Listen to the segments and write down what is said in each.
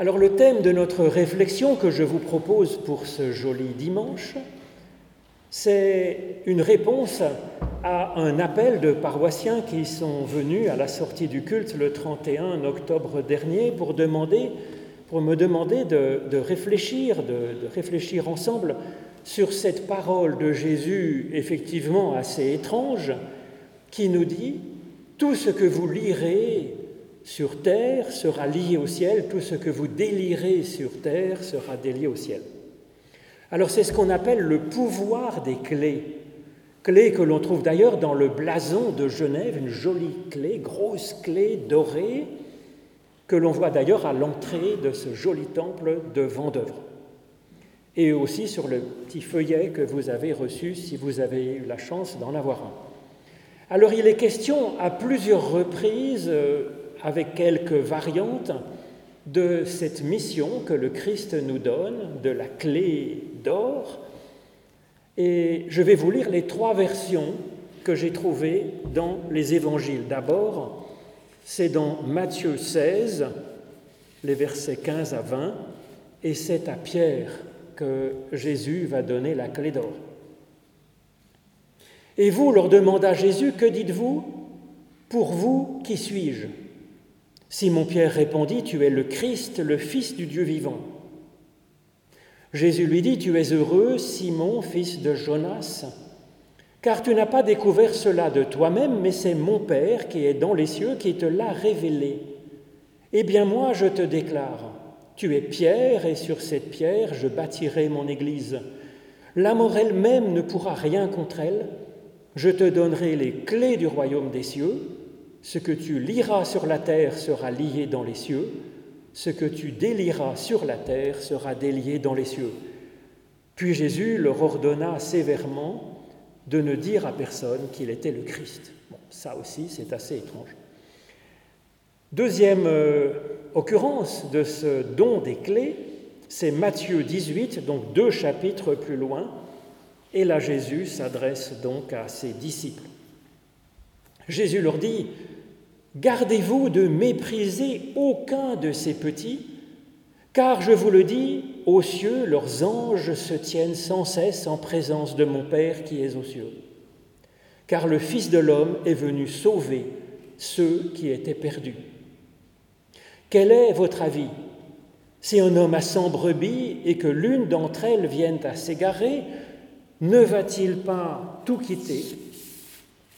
Alors le thème de notre réflexion que je vous propose pour ce joli dimanche, c'est une réponse à un appel de paroissiens qui sont venus à la sortie du culte le 31 octobre dernier pour, demander, pour me demander de, réfléchir, de, de réfléchir ensemble sur cette parole de Jésus effectivement assez étrange qui nous dit tout ce que vous lirez sur terre sera lié au ciel, tout ce que vous délirez sur terre sera délié au ciel. Alors c'est ce qu'on appelle le pouvoir des clés, clés que l'on trouve d'ailleurs dans le blason de Genève, une jolie clé, grosse clé dorée, que l'on voit d'ailleurs à l'entrée de ce joli temple de Vendœuvre. Et aussi sur le petit feuillet que vous avez reçu si vous avez eu la chance d'en avoir un. Alors il est question à plusieurs reprises, euh, avec quelques variantes, de cette mission que le Christ nous donne, de la clé d'or. Et je vais vous lire les trois versions que j'ai trouvées dans les évangiles. D'abord, c'est dans Matthieu 16, les versets 15 à 20, et c'est à Pierre que Jésus va donner la clé d'or. Et vous, leur demanda Jésus, que dites-vous? Pour vous, qui suis-je? Simon-Pierre répondit, Tu es le Christ, le Fils du Dieu vivant. Jésus lui dit, Tu es heureux, Simon, fils de Jonas, car tu n'as pas découvert cela de toi-même, mais c'est mon Père qui est dans les cieux qui te l'a révélé. Eh bien moi, je te déclare, tu es pierre, et sur cette pierre je bâtirai mon Église. La mort elle-même ne pourra rien contre elle. Je te donnerai les clés du royaume des cieux. Ce que tu liras sur la terre sera lié dans les cieux, ce que tu délieras sur la terre sera délié dans les cieux. Puis Jésus leur ordonna sévèrement de ne dire à personne qu'il était le Christ. Ça aussi, c'est assez étrange. Deuxième euh, occurrence de ce don des clés, c'est Matthieu 18, donc deux chapitres plus loin, et là Jésus s'adresse donc à ses disciples. Jésus leur dit, Gardez-vous de mépriser aucun de ces petits, car je vous le dis, aux cieux, leurs anges se tiennent sans cesse en présence de mon Père qui est aux cieux. Car le Fils de l'homme est venu sauver ceux qui étaient perdus. Quel est votre avis? Si un homme a cent brebis et que l'une d'entre elles vienne à s'égarer, ne va-t-il pas tout quitter?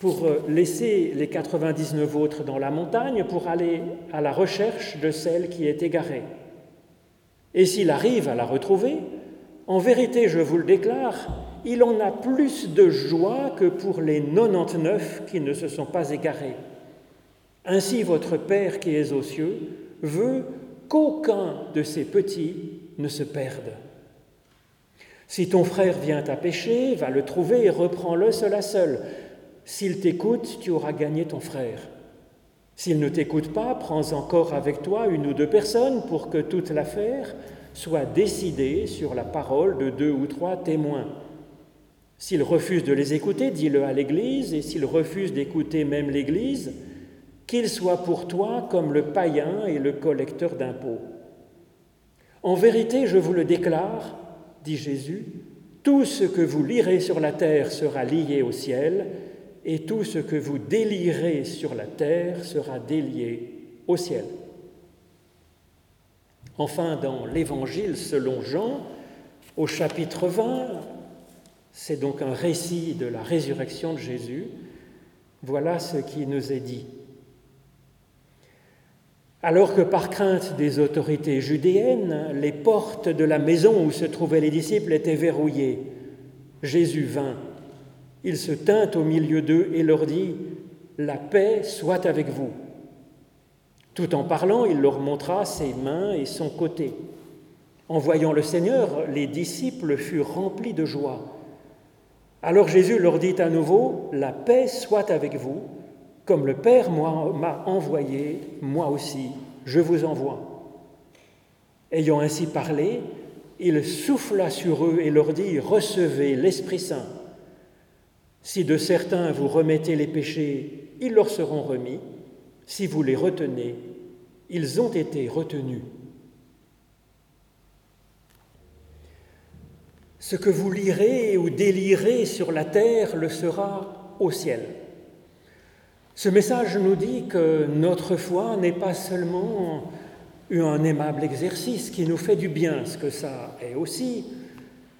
Pour euh, laisser les 99 autres dans la montagne pour aller à la recherche de celle qui est égarée. Et s'il arrive à la retrouver, en vérité, je vous le déclare, il en a plus de joie que pour les 99 qui ne se sont pas égarés. Ainsi votre Père qui est aux cieux veut qu'aucun de ces petits ne se perde. Si ton frère vient à pécher, va le trouver et reprends-le seul à seul. S'il t'écoute, tu auras gagné ton frère. S'il ne t'écoute pas, prends encore avec toi une ou deux personnes pour que toute l'affaire soit décidée sur la parole de deux ou trois témoins. S'il refuse de les écouter, dis-le à l'Église, et s'il refuse d'écouter même l'Église, qu'il soit pour toi comme le païen et le collecteur d'impôts. En vérité, je vous le déclare, dit Jésus, tout ce que vous lirez sur la terre sera lié au ciel, et tout ce que vous délirez sur la terre sera délié au ciel. Enfin, dans l'Évangile selon Jean, au chapitre 20, c'est donc un récit de la résurrection de Jésus, voilà ce qui nous est dit. Alors que par crainte des autorités judéennes, les portes de la maison où se trouvaient les disciples étaient verrouillées, Jésus vint il se tint au milieu d'eux et leur dit, La paix soit avec vous. Tout en parlant, il leur montra ses mains et son côté. En voyant le Seigneur, les disciples furent remplis de joie. Alors Jésus leur dit à nouveau, La paix soit avec vous, comme le Père m'a envoyé, moi aussi, je vous envoie. Ayant ainsi parlé, il souffla sur eux et leur dit, Recevez l'Esprit Saint. Si de certains vous remettez les péchés, ils leur seront remis. Si vous les retenez, ils ont été retenus. Ce que vous lirez ou délirez sur la terre le sera au ciel. Ce message nous dit que notre foi n'est pas seulement un aimable exercice qui nous fait du bien, ce que ça est aussi,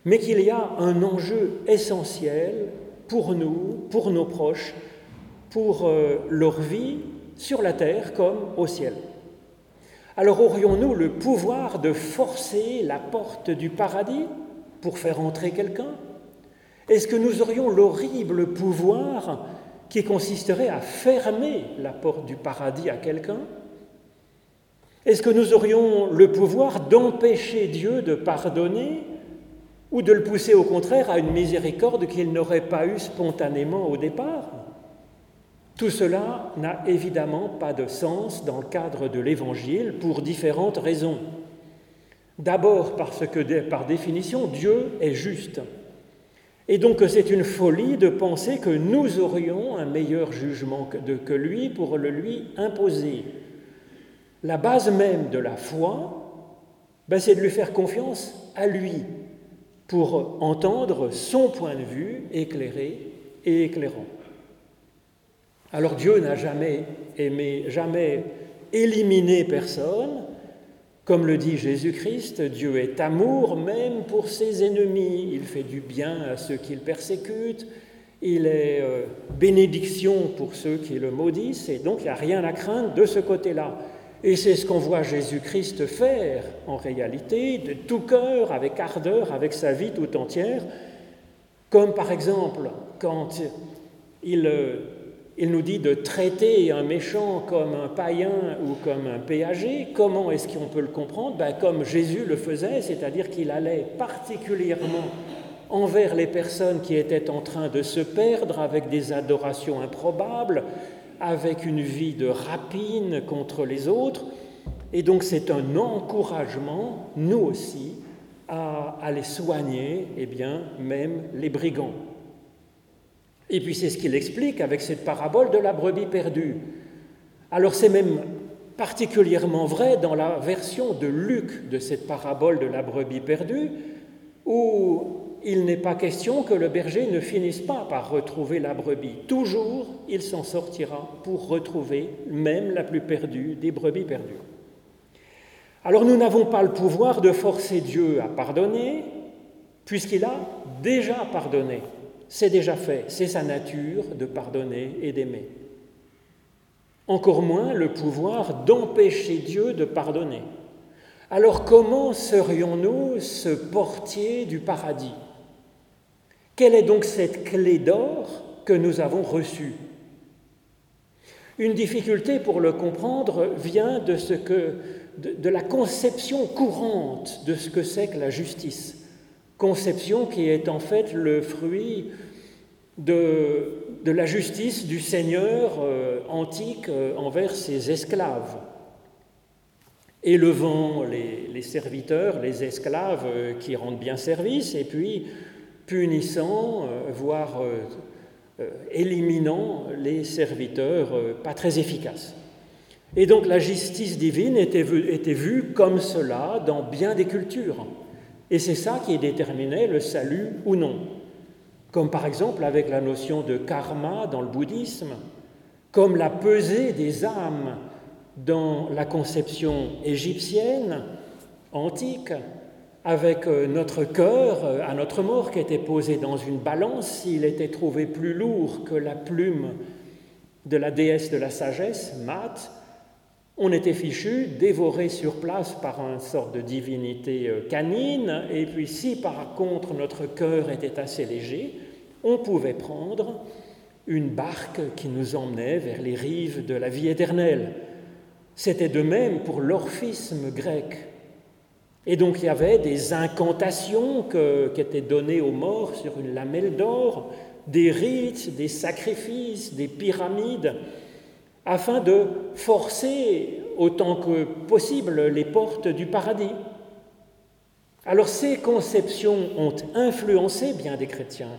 mais qu'il y a un enjeu essentiel pour nous, pour nos proches, pour euh, leur vie sur la terre comme au ciel. Alors aurions-nous le pouvoir de forcer la porte du paradis pour faire entrer quelqu'un? Est-ce que nous aurions l'horrible pouvoir qui consisterait à fermer la porte du paradis à quelqu'un? Est-ce que nous aurions le pouvoir d'empêcher Dieu de pardonner ou de le pousser au contraire à une miséricorde qu'il n'aurait pas eue spontanément au départ Tout cela n'a évidemment pas de sens dans le cadre de l'Évangile pour différentes raisons. D'abord parce que par définition Dieu est juste. Et donc c'est une folie de penser que nous aurions un meilleur jugement que, lui pour le lui imposer. La base même de la foi, ben, c'est de lui faire confiance à lui pour entendre son point de vue éclairé et éclairant. Alors Dieu n'a jamais aimé, jamais éliminé personne. Comme le dit Jésus-Christ, Dieu est amour même pour ses ennemis. Il fait du bien à ceux qu'il persécute. Il est euh, bénédiction pour ceux qui le maudissent. Et donc il n'y a rien à craindre de ce côté-là. Et c'est ce qu'on voit Jésus-Christ faire en réalité, de tout cœur, avec ardeur, avec sa vie tout entière, comme par exemple quand il, il nous dit de traiter un méchant comme un païen ou comme un péager, comment est-ce qu'on peut le comprendre? Ben, Comme Jésus le faisait, c'est-à-dire qu'il allait particulièrement envers les personnes qui étaient en train de se perdre avec des adorations improbables, avec une vie de rapine contre les autres. Et donc c'est un encouragement, nous aussi, à aller soigner, eh bien, même les brigands. Et puis c'est ce qu'il explique avec cette parabole de la brebis perdue. Alors c'est même particulièrement vrai dans la version de Luc de cette parabole de la brebis perdue, où il n'est pas question que le berger ne finisse pas par retrouver la brebis. Toujours, il s'en sortira pour retrouver même la plus perdue des brebis perdues. Alors nous n'avons pas le pouvoir de forcer Dieu à pardonner, puisqu'il a déjà pardonné. C'est déjà fait, c'est sa nature de pardonner et d'aimer. Encore moins le pouvoir d'empêcher Dieu de pardonner. Alors comment serions-nous ce portier du paradis? Quelle est donc cette clé d'or que nous avons reçue Une difficulté pour le comprendre vient de, la conception courante de ce que c'est que la justice, conception qui est en fait le fruit de, la justice du Seigneur euh, antique euh, envers ses esclaves, élevant les, les serviteurs, les esclaves euh, qui rendent bien service, et puis punissant, euh, voire euh, euh, éliminant les serviteurs pas très efficaces. Et donc la justice divine était vue, était vue comme cela dans bien des cultures. Et c'est ça qui déterminait le salut ou non. Comme par exemple avec la notion de karma dans le bouddhisme, comme la pesée des âmes dans la conception égyptienne antique, avec euh, notre cœur euh, à notre mort qui était posé dans une balance, s'il était trouvé plus lourd que la plume de la déesse de la sagesse, Mat, on était fichu, dévoré sur place par une sorte de divinité euh, canine, et puis si par contre notre cœur était assez léger, on pouvait prendre une barque qui nous emmenait vers les rives de la vie éternelle. C'était de même pour l'orphisme grec. Et donc il y avait des incantations qui étaient données aux morts sur une lamelle d'or, des rites, des sacrifices, des pyramides, afin de forcer autant que possible les portes du paradis. Alors ces conceptions ont influencé bien des chrétiens,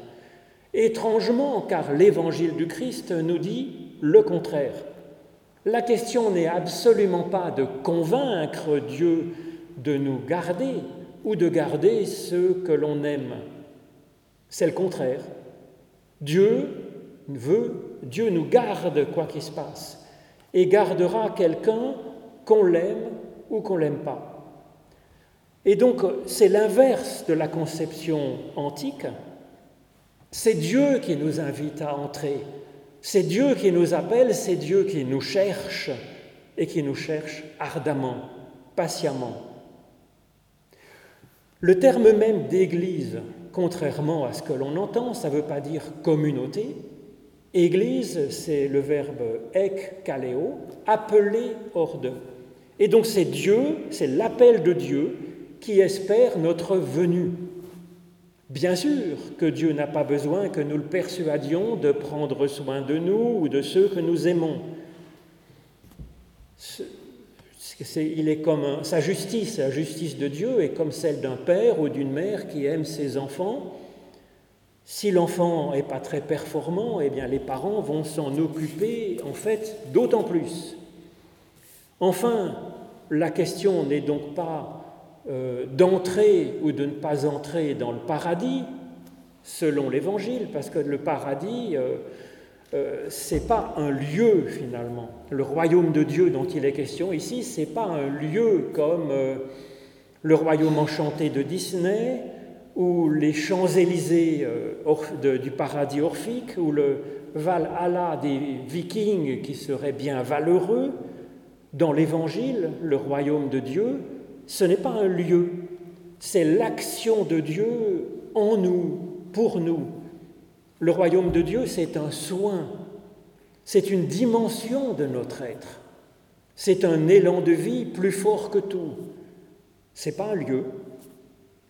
étrangement car l'évangile du Christ nous dit le contraire. La question n'est absolument pas de convaincre Dieu de nous garder ou de garder ceux que l'on aime. C'est le contraire. Dieu veut, Dieu nous garde quoi qu'il se passe, et gardera quelqu'un qu'on l'aime ou qu'on l'aime pas. Et donc c'est l'inverse de la conception antique. C'est Dieu qui nous invite à entrer, c'est Dieu qui nous appelle, c'est Dieu qui nous cherche et qui nous cherche ardemment, patiemment. Le terme même d'Église, contrairement à ce que l'on entend, ça ne veut pas dire communauté. Église, c'est le verbe ek kaleo, appeler hors d'eux. Et donc c'est Dieu, c'est l'appel de Dieu qui espère notre venue. Bien sûr que Dieu n'a pas besoin que nous le persuadions de prendre soin de nous ou de ceux que nous aimons. Il est comme sa justice, la justice de Dieu est comme celle d'un père ou d'une mère qui aime ses enfants. Si l'enfant n'est pas très performant, eh bien les parents vont s'en occuper en fait d'autant plus. Enfin, la question n'est donc pas euh, d'entrer ou de ne pas entrer dans le paradis, selon l'Évangile, parce que le paradis, euh, euh, ce n'est pas un lieu finalement. Le royaume de Dieu dont il est question ici, ce n'est pas un lieu comme le royaume enchanté de Disney ou les Champs-Élysées du paradis orphique ou le Valhalla des Vikings qui serait bien valeureux. Dans l'Évangile, le royaume de Dieu, ce n'est pas un lieu, c'est l'action de Dieu en nous, pour nous. Le royaume de Dieu, c'est un soin, c'est une dimension de notre être, c'est un élan de vie plus fort que tout. Ce n'est pas un lieu.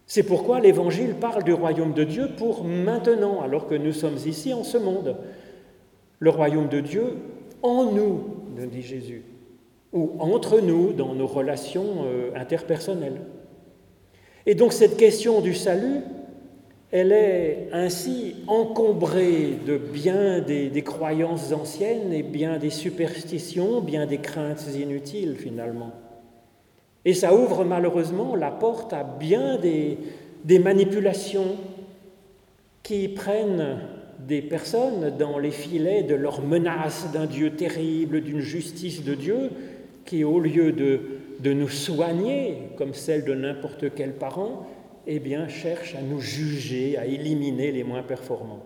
C'est pourquoi l'Évangile parle du royaume de Dieu pour maintenant, alors que nous sommes ici en ce monde. Le royaume de Dieu en nous, nous dit Jésus ou entre nous dans nos relations euh, interpersonnelles. Et donc cette question du salut, elle est ainsi encombrée de bien des, croyances anciennes et bien des superstitions, bien des craintes inutiles finalement. Et ça ouvre malheureusement la porte à bien des, des manipulations qui prennent des personnes dans les filets de leurs menaces d'un Dieu terrible, d'une justice de Dieu, qui, au lieu de, de nous soigner, comme celle de n'importe quel parent, eh bien, cherche à nous juger, à éliminer les moins performants.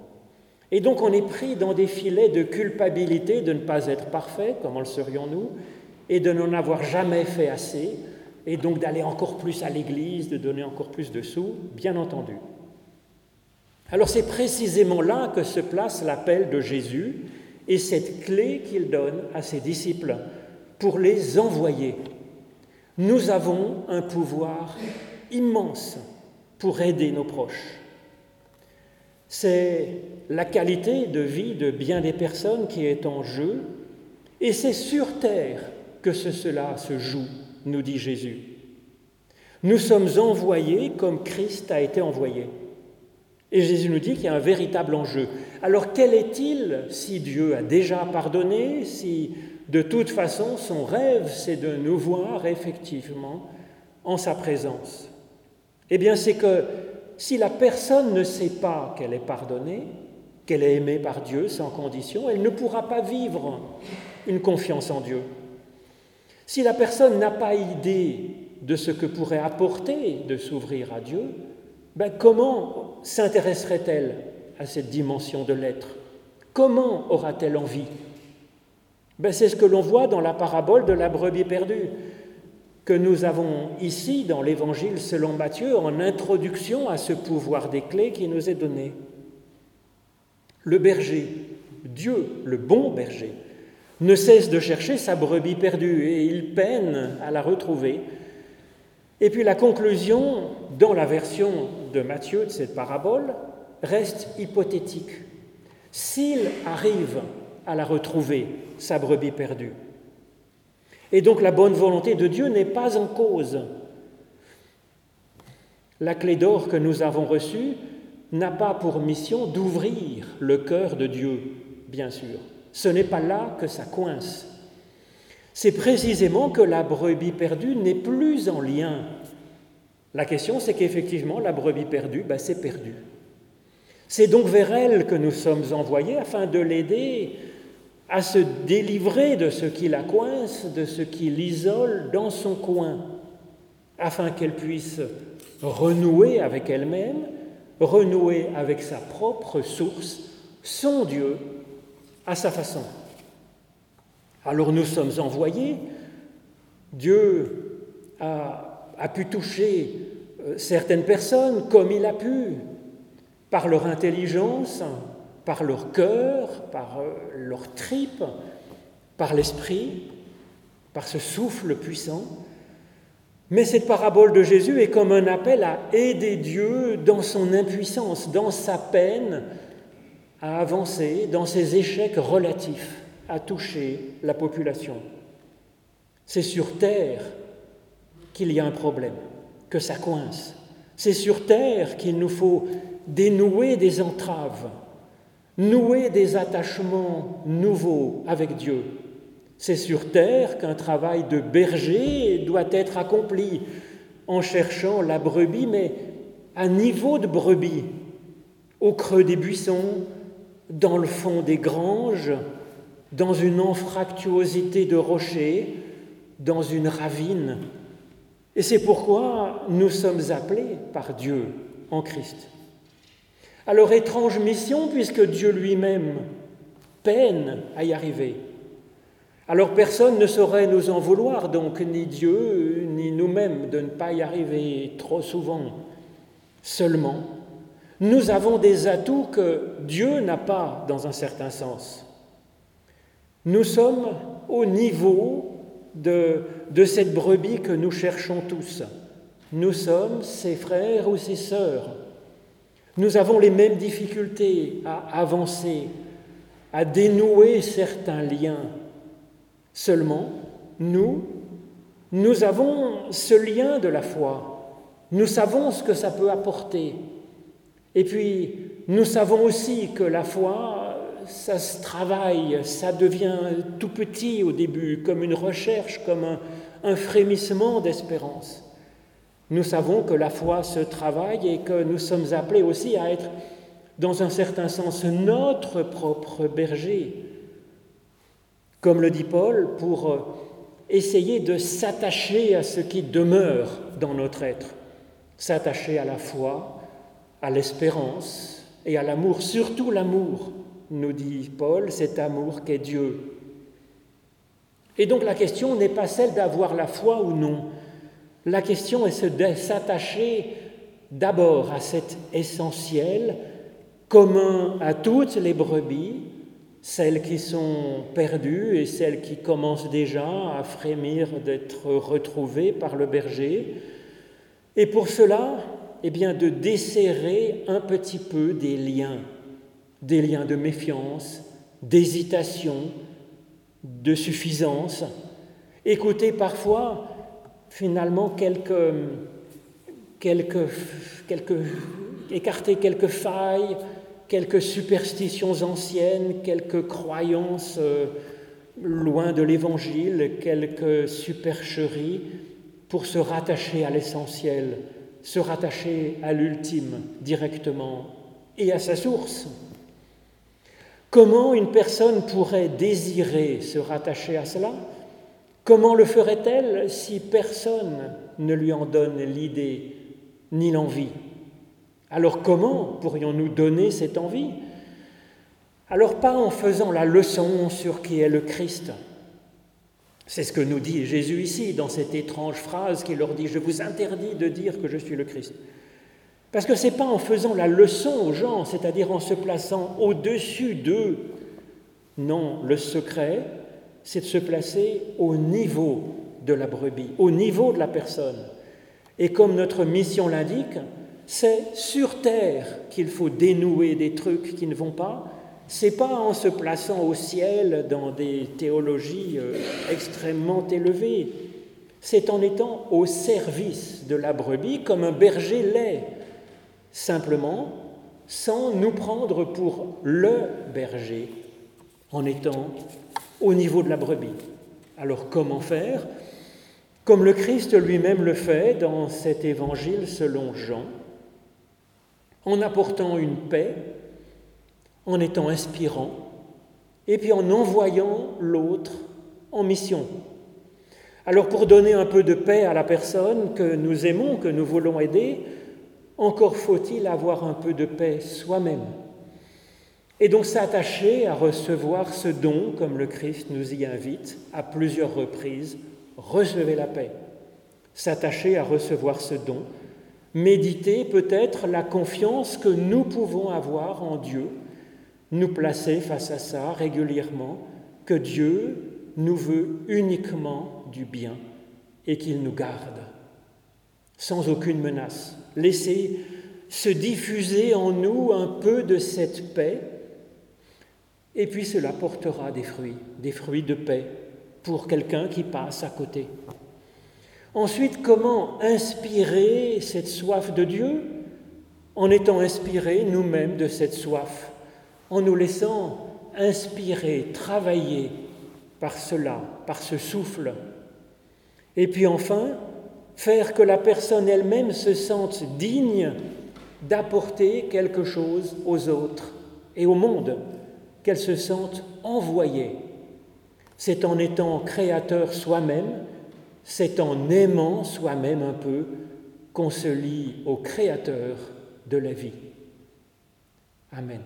Et donc on est pris dans des filets de culpabilité de ne pas être parfait, comment le serions-nous, et de n'en avoir jamais fait assez, et donc d'aller encore plus à l'église, de donner encore plus de sous, bien entendu. Alors c'est précisément là que se place l'appel de Jésus et cette clé qu'il donne à ses disciples pour les envoyer. Nous avons un pouvoir immense pour aider nos proches. C'est la qualité de vie de bien des personnes qui est en jeu, et c'est sur terre que cela se joue, nous dit Jésus. Nous sommes envoyés comme Christ a été envoyé. Et Jésus nous dit qu'il y a un véritable enjeu. Alors quel est-il si Dieu a déjà pardonné, si de toute façon, son rêve, c'est de nous voir effectivement en sa présence? Eh bien, c'est que si la personne ne sait pas qu'elle est pardonnée, qu'elle est aimée par Dieu sans condition, elle ne pourra pas vivre une confiance en Dieu. Si la personne n'a pas idée de ce que pourrait apporter de s'ouvrir à Dieu, ben comment s'intéresserait-elle à cette dimension de l'être? Comment aura-t-elle envie? Ben, c'est ce que l'on voit dans la parabole de la brebis perdue, que nous avons ici dans l'Évangile selon Matthieu en introduction à ce pouvoir des clés qui nous est donné. Le berger, Dieu, le bon berger, ne cesse de chercher sa brebis perdue et il peine à la retrouver. Et puis la conclusion, dans la version de Matthieu de cette parabole, reste hypothétique. S'il arrive à la retrouver, sa brebis perdue. Et donc la bonne volonté de Dieu n'est pas en cause. La clé d'or que nous avons reçue n'a pas pour mission d'ouvrir le cœur de Dieu, bien sûr. Ce n'est pas là que ça coince. C'est précisément que la brebis perdue n'est plus en lien La question, c'est qu'effectivement, la brebis perdue, ben, c'est perdu. C'est donc vers elle que nous sommes envoyés afin de l'aider à se délivrer de ce qui la coince, de ce qui l'isole dans son coin, afin qu'elle puisse renouer avec elle-même, renouer avec sa propre source, son Dieu, à sa façon. Alors nous sommes envoyés, Dieu a, pu toucher euh, certaines personnes comme il a pu, par leur intelligence, par leur cœur, par euh, leur tripe, par l'esprit, par ce souffle puissant. Mais cette parabole de Jésus est comme un appel à aider Dieu dans son impuissance, dans sa peine, à avancer, dans ses échecs relatifs, à toucher la population. C'est sur Terre qu'il y a un problème, que ça coince. C'est sur Terre qu'il nous faut dénouer des entraves, nouer des attachements nouveaux avec Dieu. C'est sur terre qu'un travail de berger doit être accompli en cherchant la brebis, mais à niveau de brebis, au creux des buissons, dans le fond des granges, dans une anfractuosité de rochers, dans une ravine. Et c'est pourquoi nous sommes appelés par Dieu en Christ alors étrange mission puisque Dieu lui-même peine à y arriver. Alors personne ne saurait nous en vouloir, donc ni Dieu ni nous-mêmes, de ne pas y arriver trop souvent. Seulement, nous avons des atouts que Dieu n'a pas dans un certain sens. Nous sommes au niveau de, de cette brebis que nous cherchons tous. Nous sommes ses frères ou ses sœurs. Nous avons les mêmes difficultés à avancer, à dénouer certains liens. Seulement, nous, nous avons ce lien de la foi. Nous savons ce que ça peut apporter. Et puis, nous savons aussi que la foi, ça se travaille, ça devient tout petit au début, comme une recherche, comme un, frémissement d'espérance. Nous savons que la foi se travaille et que nous sommes appelés aussi à être, dans un certain sens, notre propre berger. Comme le dit Paul, pour euh, essayer de s'attacher à ce qui demeure dans notre être, s'attacher à la foi, à l'espérance et à l'amour, surtout l'amour, nous dit Paul, cet amour qu'est Dieu. Et donc la question n'est pas celle d'avoir la foi ou non, la question est de s'attacher d'abord à cet essentiel commun à toutes les brebis, celles qui sont perdues et celles qui commencent déjà à frémir d'être retrouvées par le berger. Et pour cela, eh bien, de desserrer un petit peu des liens, des liens de méfiance, d'hésitation, de suffisance. Écoutez parfois finalement écarter quelques failles, quelques superstitions anciennes, quelques croyances euh, loin de l'Évangile, quelques supercheries, pour se rattacher à l'essentiel, se rattacher à l'ultime directement et à sa source. Comment une personne pourrait désirer se rattacher à cela? Comment le ferait-elle si personne ne lui en donne l'idée ni l'envie? Alors comment pourrions-nous donner cette envie? Alors pas en faisant la leçon sur qui est le Christ. C'est ce que nous dit Jésus ici dans cette étrange phrase qui leur dit ⁇ Je vous interdis de dire que je suis le Christ ⁇ Parce que ce n'est pas en faisant la leçon aux gens, c'est-à-dire en se plaçant au-dessus d'eux. Non, le secret, c'est de se placer au niveau de la brebis, au niveau de la personne. Et comme notre mission l'indique, c'est sur terre qu'il faut dénouer des trucs qui ne vont pas. C'est pas en se plaçant au ciel dans des théologies euh, extrêmement élevées. C'est en étant au service de la brebis comme un berger l'est, simplement sans nous prendre pour le berger, en étant au niveau de la brebis. Alors comment faire? Comme le Christ lui-même le fait dans cet évangile selon Jean, en apportant une paix, en étant inspirant, et puis en envoyant l'autre en mission. Alors pour donner un peu de paix à la personne que nous aimons, que nous voulons aider, encore faut-il avoir un peu de paix soi-même. Et donc s'attacher à recevoir ce don, comme le Christ nous y invite à plusieurs reprises, recevez la paix. S'attacher à recevoir ce don, méditer peut-être la confiance que nous pouvons avoir en Dieu, nous placer face à ça régulièrement, que Dieu nous veut uniquement du bien et qu'il nous garde, sans aucune menace. Laissez se diffuser en nous un peu de cette paix et puis cela portera des fruits, des fruits de paix pour quelqu'un qui passe à côté. Ensuite, comment inspirer cette soif de Dieu en étant inspirés nous-mêmes de cette soif, en nous laissant inspirer, travailler par cela, par ce souffle. Et puis enfin, faire que la personne elle-même se sente digne d'apporter quelque chose aux autres et au monde qu'elles se sente envoyée. C'est en étant créateur soi-même, c'est en aimant soi-même un peu qu'on se lie au créateur de la vie. Amen.